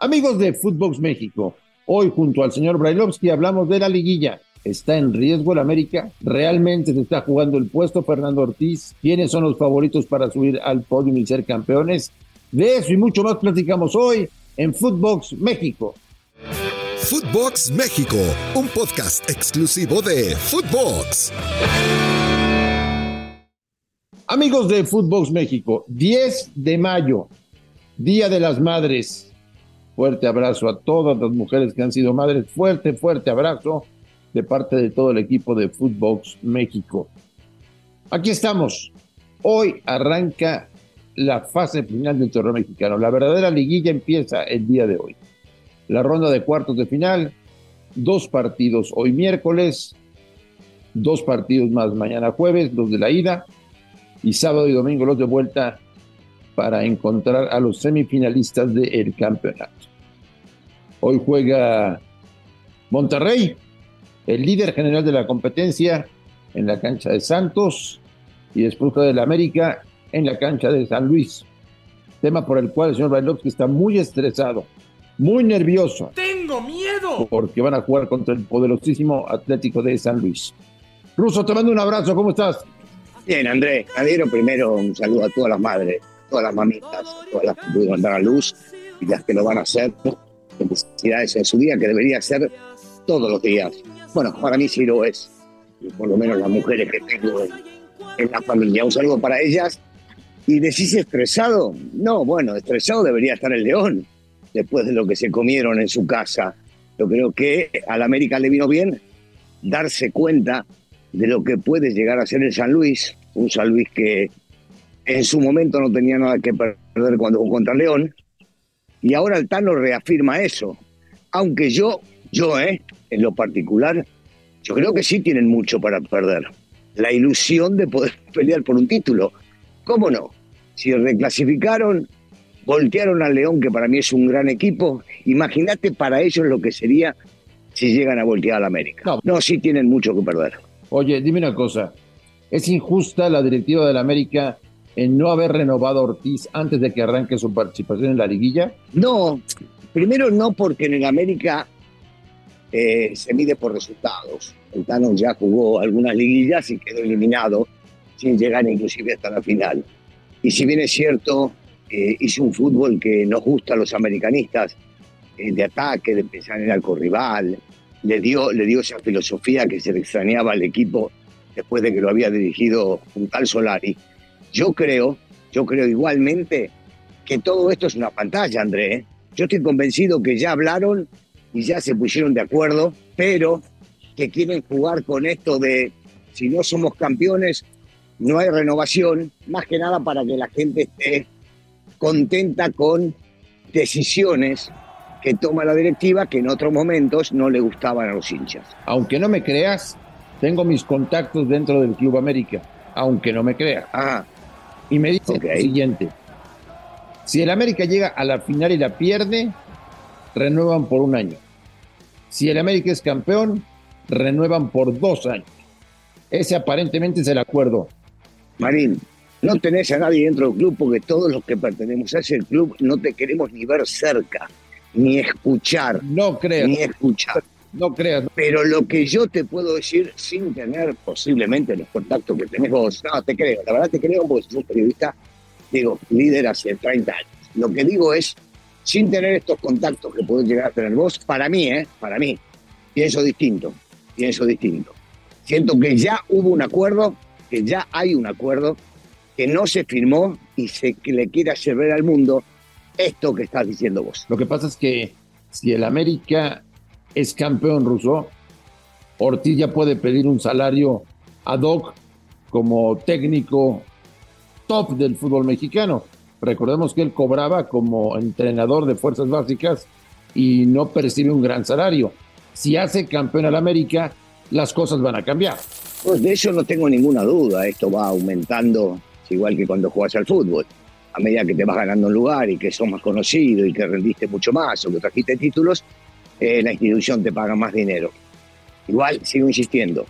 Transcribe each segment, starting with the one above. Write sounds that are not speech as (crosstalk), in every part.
Amigos de Footbox México, hoy junto al señor Brailovsky hablamos de la liguilla. ¿Está en riesgo el América? ¿Realmente se está jugando el puesto Fernando Ortiz? ¿Quiénes son los favoritos para subir al podio y ser campeones? De eso y mucho más platicamos hoy en Footbox México. Footbox México, un podcast exclusivo de Footbox. Amigos de Footbox México, 10 de mayo, Día de las Madres. Fuerte abrazo a todas las mujeres que han sido madres. Fuerte, fuerte abrazo de parte de todo el equipo de Footbox México. Aquí estamos. Hoy arranca la fase final del torneo mexicano. La verdadera liguilla empieza el día de hoy. La ronda de cuartos de final, dos partidos hoy miércoles, dos partidos más mañana jueves, los de la ida, y sábado y domingo los de vuelta para encontrar a los semifinalistas del campeonato. Hoy juega Monterrey, el líder general de la competencia, en la cancha de Santos, y después juega el América en la cancha de San Luis. Tema por el cual el señor Bailovsky está muy estresado, muy nervioso. ¡Tengo miedo! Porque van a jugar contra el poderosísimo Atlético de San Luis. Ruso, te mando un abrazo, ¿cómo estás? Bien, Andrés, Javier, primero un saludo a todas las madres, todas las mamitas, todas las que pudieron dar a luz y las que lo van a hacer. Felicidades en su día, que debería ser todos los días. Bueno, para mí sí lo es, y por lo menos las mujeres que tengo en, en la familia. Un saludo para ellas. ¿Y decís estresado? No, bueno, estresado debería estar el León, después de lo que se comieron en su casa. Yo creo que al América le vino bien darse cuenta de lo que puede llegar a ser el San Luis, un San Luis que en su momento no tenía nada que perder cuando jugó contra León, y ahora el Tano reafirma eso. Aunque yo, yo, eh, en lo particular, yo creo que sí tienen mucho para perder. La ilusión de poder (laughs) pelear por un título. ¿Cómo no? Si reclasificaron, voltearon al León, que para mí es un gran equipo, imagínate para ellos lo que sería si llegan a voltear al América. No. no, sí tienen mucho que perder. Oye, dime una cosa. ¿Es injusta la directiva del América en no haber renovado a Ortiz antes de que arranque su participación en la liguilla? No, primero no porque en el América eh, se mide por resultados. El Tano ya jugó algunas liguillas y quedó eliminado sin llegar inclusive hasta la final. Y si bien es cierto, eh, hizo un fútbol que nos gusta a los americanistas, eh, de ataque, de pensar en el rival, le dio, le dio esa filosofía que se le extrañaba al equipo después de que lo había dirigido un tal Solari. Yo creo, yo creo igualmente que todo esto es una pantalla, André. ¿eh? Yo estoy convencido que ya hablaron y ya se pusieron de acuerdo, pero que quieren jugar con esto de si no somos campeones, no hay renovación, más que nada para que la gente esté contenta con decisiones que toma la directiva que en otros momentos no le gustaban a los hinchas. Aunque no me creas, tengo mis contactos dentro del Club América. Aunque no me creas. Ah, Y me dice Ok. lo siguiente. Si el América llega a la final y la pierde, renuevan por un año. Si el América es campeón, renuevan por dos años. Ese aparentemente es el acuerdo. Marín, no tenés a nadie dentro del club porque todos los que pertenecemos a ese club no te queremos ni ver cerca, ni escuchar, No creas, ni escuchar. No creas. Pero lo que yo te puedo decir sin tener posiblemente los contactos que tenés vos, no, te creo, la verdad te creo porque sos un periodista, digo, líder hace 30 años. Lo que digo es, sin tener estos contactos que podés llegar a tener vos, para mí, ¿eh? Para mí, pienso distinto, pienso distinto. Siento que ya hubo un acuerdo, que ya hay un acuerdo, que no se firmó y se que le quiere hacer ver al mundo esto que estás diciendo vos. Lo que pasa es que si el América es campeón ruso, Ortiz ya puede pedir un salario ad hoc como técnico top del fútbol mexicano. Recordemos que él cobraba como entrenador de fuerzas básicas y no percibe un gran salario. Si hace campeón al América, las cosas van a cambiar. Pues de eso no tengo ninguna duda. Esto va aumentando, igual que cuando juegas al fútbol. A medida que te vas ganando un lugar y que sos más conocido y que rendiste mucho más o que trajiste títulos, eh, la institución te paga más dinero. Igual sigo insistiendo,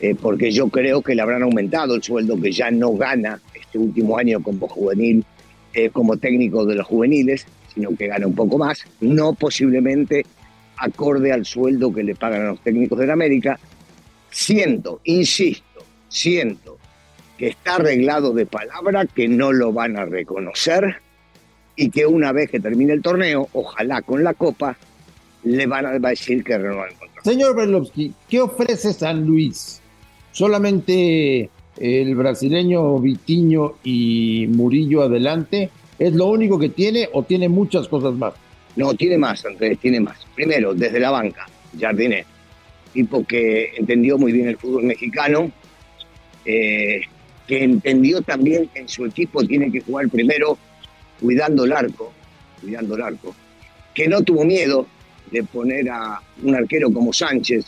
eh, porque yo creo que le habrán aumentado el sueldo que ya no gana este último año como juvenil, eh, como técnico de los juveniles, sino que gana un poco más, no posiblemente acorde al sueldo que le pagan a los técnicos de la América. Siento, insisto, siento que está arreglado de palabra, que no lo van a reconocer y que una vez que termine el torneo, ojalá con la copa, le van a decir que renuevan el contrato. Señor Berlovsky, ¿qué ofrece San Luis? ¿Solamente el brasileño Vitiño y Murillo adelante? ¿Es lo único que tiene o tiene muchas cosas más? No, tiene más, Andrés, tiene más. Primero, desde la banca, Jardiné, tipo que entendió muy bien el fútbol mexicano, eh, que entendió también que en su equipo tiene que jugar primero cuidando el arco, cuidando el arco, que no tuvo miedo de poner a un arquero como Sánchez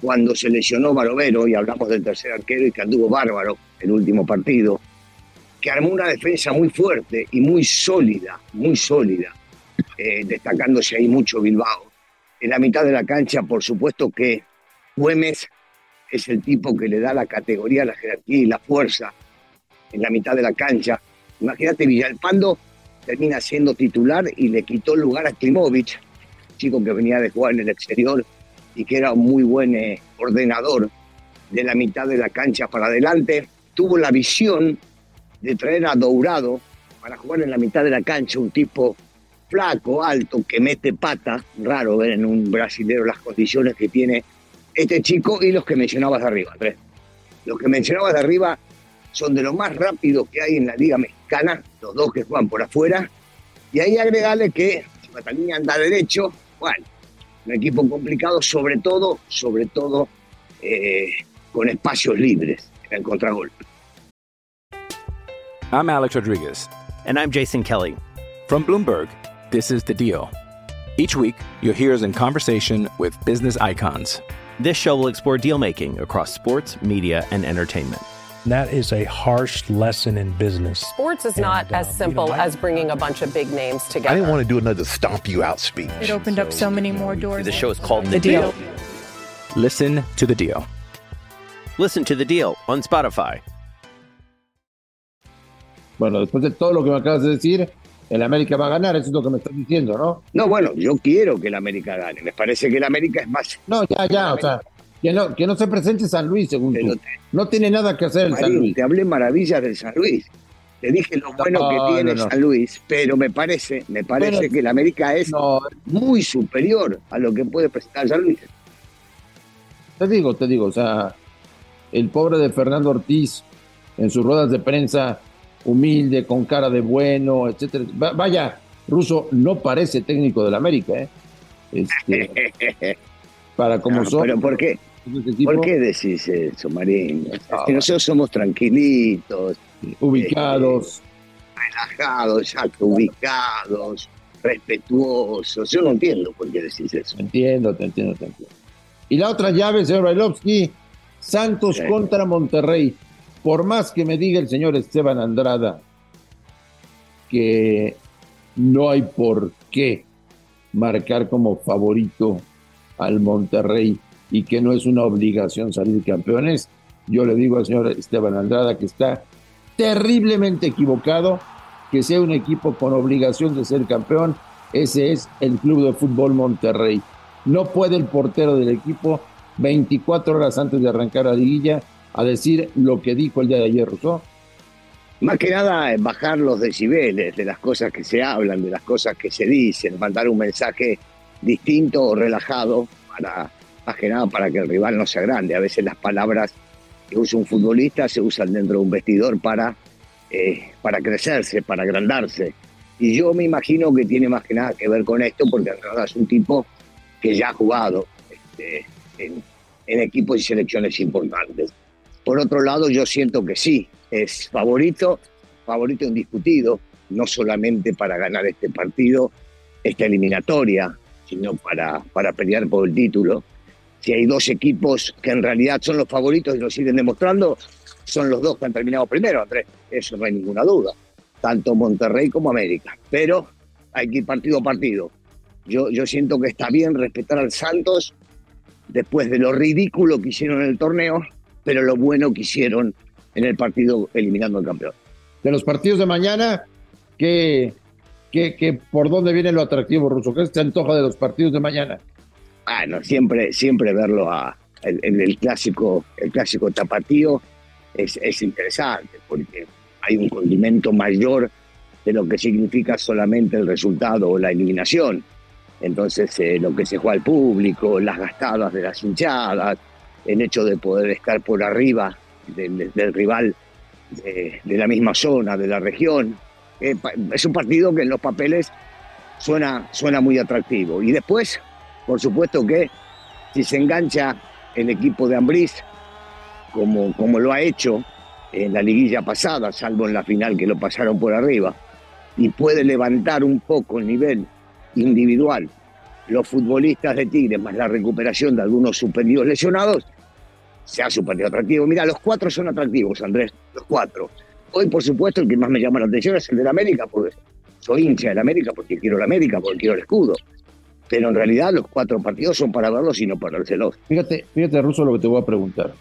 cuando se lesionó Barovero, y hablamos del tercer arquero y que anduvo bárbaro el último partido, que armó una defensa muy fuerte y muy sólida, muy sólida, eh, destacándose ahí mucho Bilbao. En la mitad de la cancha, por supuesto que Güemes es el tipo que le da la categoría, la jerarquía y la fuerza en la mitad de la cancha. Imagínate, Villalpando termina siendo titular y le quitó el lugar a Klimovic, chico que venía de jugar en el exterior y que era un muy buen eh, ordenador de la mitad de la cancha para adelante. Tuvo la visión de traer a Dourado para jugar en la mitad de la cancha, un tipo flaco, alto, que mete pata, raro ver en un brasilero las condiciones que tiene este chico y los que mencionabas arriba, Andrés. Los que mencionabas de arriba son de los más rápidos que hay en la Liga Mexicana, los dos que juegan por afuera, y ahí agregarle que si Cataluña anda derecho, bueno, un equipo complicado, sobre todo, sobre todo eh, con espacios libres en contragolpe. I'm Alex Rodriguez. And I'm Jason Kelly. From Bloomberg, this is The Deal. Each week, you'll hear us in conversation with business icons. This show will explore deal making across sports, media, and entertainment. That is a harsh lesson in business. Sports is not And, as um, you simple know, I- as bringing a bunch of big names together. I didn't want to do another stomp you out speech. It opened up so many more doors. The show is called The Deal. Listen to the deal. Listen to the deal on Spotify. Bueno, después de todo lo que me acabas de decir, el América va a ganar, eso es lo que me estás diciendo, ¿no? No, bueno, yo quiero que el América gane. Me parece que el América es más. No, ya, ya, o sea, que no, que no se presente San Luis, según Pero tú. No tiene nada que hacer el San Luis. te hablé maravillas del San Luis. Te dije lo bueno No, que tiene no, no. San Luis, pero me parece, me parece Bueno, que el América es No, muy superior a lo que puede presentar San Luis. te digo, te digo, o sea, el pobre de Fernando Ortiz en sus ruedas de prensa, humilde, con cara de bueno, etcétera. Va- vaya, Russo no parece técnico del América, ¿eh? Este, (laughs) para como son. pero ¿por qué? Tipo, ¿Por qué decís eso, Marín? Es Ah, nosotros somos tranquilitos, Ubicados. relajados, ya ubicados, respetuosos. Yo no entiendo por qué decís eso. Te entiendo, te entiendo, te entiendo. Y la otra llave, señor Bailovsky, Santos Sí. contra Monterrey. Por más que me diga el señor Esteban Andrada que no hay por qué marcar como favorito al Monterrey y que no es una obligación salir campeones, yo le digo al señor Esteban Andrada que está terriblemente equivocado, que sea un equipo con obligación de ser campeón, ese es el Club de Fútbol Monterrey. No puede el portero del equipo 24 horas antes de arrancar la liguilla a decir lo que dijo el día de ayer Rousseau. Más que nada, es bajar los decibeles de las cosas que se hablan, de las cosas que se dicen, mandar un mensaje distinto o relajado, para, más que nada para que el rival no se agrande. A veces las palabras que usa un futbolista se usan dentro de un vestidor para, eh, para crecerse, para agrandarse. Y yo me imagino que tiene más que nada que ver con esto, porque Andrada es un tipo que ya ha jugado este, en, en equipos y selecciones importantes. Por otro lado, yo siento que sí, es favorito, favorito indiscutido, no solamente para ganar este partido, esta eliminatoria, sino para, para pelear por el título. Si hay dos equipos que en realidad son los favoritos y lo siguen demostrando, son los dos que han terminado primero, Andrés. Eso no hay ninguna duda. Tanto Monterrey como América. Pero hay que ir partido a partido. Yo, yo siento que está bien respetar al Santos después de lo ridículo que hicieron en el torneo, pero lo bueno que hicieron en el partido eliminando al campeón. De los partidos de mañana, ¿qué, qué, qué, por dónde viene lo atractivo, Ruso? ¿Qué se antoja de los partidos de mañana? Bueno, siempre, siempre verlo a, en, el clásico, el clásico tapatío es, es interesante, porque hay un condimento mayor de lo que significa solamente el resultado o la eliminación. Entonces, eh, lo que se juega al público, las gastadas de las hinchadas, el hecho de poder estar por arriba del, rival de, de, la misma zona, de la región, eh, es un partido que en los papeles suena, suena muy atractivo. Y después, por supuesto que si se engancha el equipo de Ambriz, como, como lo ha hecho en la liguilla pasada, salvo en la final que lo pasaron por arriba, y puede levantar un poco el nivel individual los futbolistas de Tigres, más la recuperación de algunos suspendidos lesionados, se ha superado atractivo. Mira, los cuatro son atractivos, Andrés, los cuatro. Hoy, por supuesto, el que más me llama la atención es el de la América, porque soy hincha de la América, porque quiero la América, porque quiero el escudo. Pero en realidad los cuatro partidos son para verlos y no para verlos. Fíjate, fíjate, Russo, lo que te voy a preguntar.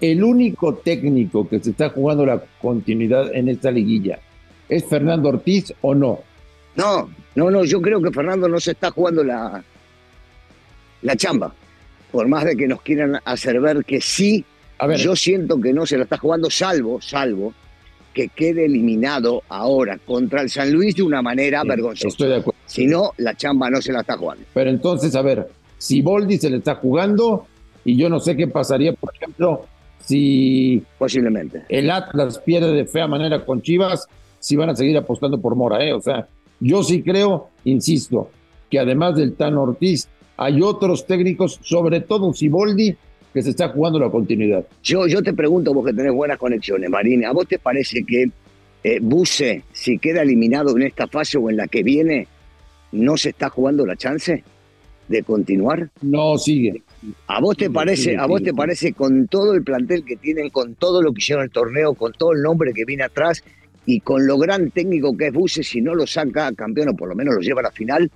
El único técnico que se está jugando la continuidad en esta liguilla, ¿es Fernando Ortiz o no? No, no, no, yo creo que Fernando no se está jugando la, la chamba. Por más de que nos quieran hacer ver que sí, a ver. yo siento que no se la está jugando, salvo, salvo, que quede eliminado ahora contra el San Luis de una manera Sí, vergonzosa. Estoy de acuerdo. Si no, la chamba no se la está jugando. Pero entonces, a ver, si Boldi se le está jugando, y yo no sé qué pasaría, por ejemplo, si Posiblemente. el Atlas pierde de fea manera con Chivas, si van a seguir apostando por Mora, ¿eh? O sea, yo sí creo, insisto, que además del Tan Ortiz, hay otros técnicos, sobre todo Siboldi, que se está jugando la continuidad. Yo, yo te pregunto, vos que tenés buenas conexiones, Marine, ¿a vos te parece que eh, Buse, si queda eliminado en esta fase o en la que viene, no se está jugando la chance de continuar? No sigue. ¿A vos te Sigue, parece, sigue, a vos sigue. te parece con todo el plantel que tienen, con todo lo que hicieron el torneo, con todo el nombre que viene atrás y con lo gran técnico que es Buse, si no lo saca campeón o por lo menos lo lleva a la final,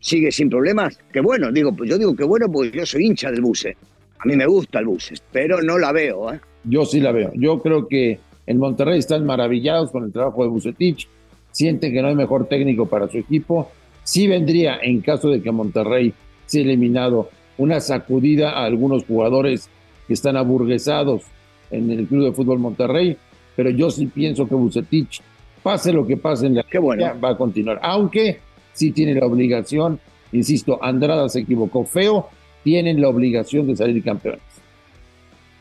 sigue sin problemas? Que bueno, digo, pues yo digo que bueno porque yo soy hincha del Buse. A mí me gusta el Buse, pero no la veo, ¿eh? Yo sí la veo. Yo creo que en Monterrey están maravillados con el trabajo de Bucetich, sienten que no hay mejor técnico para su equipo. Sí vendría, en caso de que Monterrey sea eliminado, una sacudida a algunos jugadores que están aburguesados en el Club de Fútbol Monterrey, pero yo sí pienso que Bucetich, pase lo que pase en la Qué bueno. va a continuar, aunque sí tiene la obligación, insisto, Andrada se equivocó feo, tienen la obligación de salir campeones.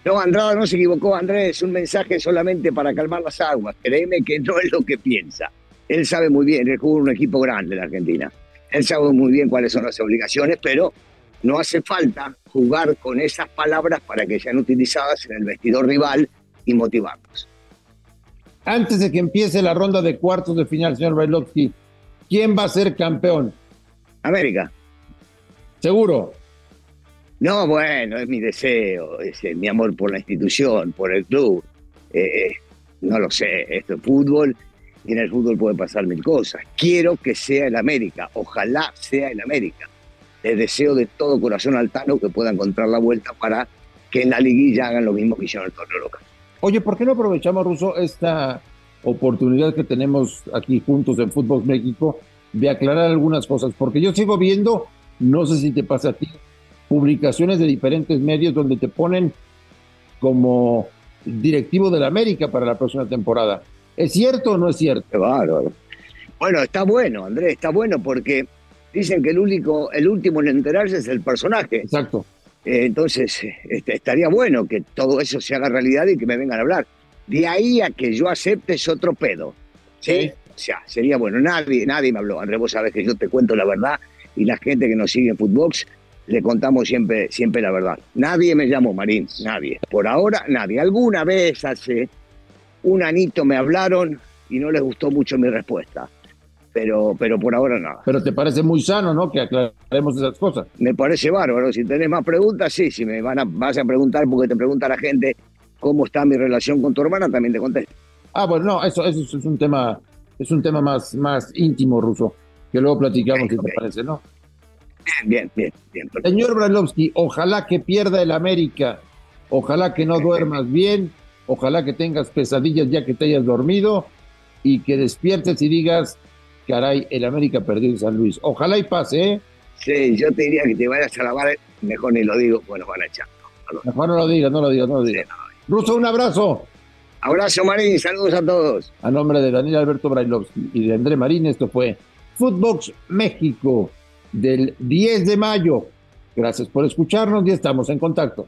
No, Andrada no se equivocó, Andrés, un mensaje solamente para calmar las aguas. Créeme que no es lo que piensa. Él sabe muy bien, él jugó un equipo grande de Argentina. Él sabe muy bien cuáles son las obligaciones, pero no hace falta jugar con esas palabras para que sean utilizadas en el vestidor rival y motivarlos. Antes de que empiece la ronda de cuartos de final, señor Bailovsky, ¿quién va a ser campeón? América. Seguro. No, bueno, es mi deseo, es eh, mi amor por la institución, por el club. Eh, eh, no lo sé, esto es fútbol y en el fútbol puede pasar mil cosas. Quiero que sea el América, ojalá sea el América. Les deseo de todo corazón al Tano que pueda encontrar la vuelta para que en la liguilla hagan lo mismo que hicieron el torneo local. Oye, ¿por qué no aprovechamos, Russo, esta oportunidad que tenemos aquí juntos en Fútbol México de aclarar algunas cosas? Porque yo sigo viendo, no sé si te pasa a ti, publicaciones de diferentes medios donde te ponen como directivo de la América para la próxima temporada. ¿Es cierto o no es cierto? Qué bárbaro. Bueno, está bueno, Andrés, está bueno porque dicen que el único, el último en enterarse es el personaje. Exacto. Eh, entonces, eh, este, estaría bueno que todo eso se haga realidad y que me vengan a hablar. De ahí a que yo acepte es otro pedo. ¿sí? Sí. O sea, sería bueno. Nadie, nadie me habló. Andrés, vos sabés que yo te cuento la verdad y la gente que nos sigue en Footbox le contamos siempre, siempre la verdad. Nadie me llamó, Marín, nadie. Por ahora, nadie. Alguna vez hace un anito me hablaron y no les gustó mucho mi respuesta. pero, pero por ahora nada. Pero te parece muy sano, ¿no? Que aclaremos esas cosas. Me parece bárbaro. Si tenés más preguntas, sí. Si me van a, vas a preguntar, porque te pregunta la gente cómo está mi relación con tu hermana, también te contesto. Ah, bueno, no, eso, eso es un tema, es un tema más, más íntimo, Ruso, que luego platicamos, si te parece, ¿no? Bien, bien, bien. bien Señor Brailovsky, ojalá que pierda el América, ojalá que no duermas bien, ojalá que tengas pesadillas ya que te hayas dormido y que despiertes y digas, caray, el América perdió en San Luis. Ojalá y pase, ¿eh? Sí, yo te diría que te vayas a lavar, mejor ni lo digo, bueno, van a echar. Mejor no lo digas, no lo digas, no lo digas. Ruso, un abrazo. Abrazo, Marín, saludos a todos. A nombre de Daniel Alberto Brailovsky y de André Marín, esto fue Footbox México del 10 de mayo. Gracias por escucharnos y estamos en contacto.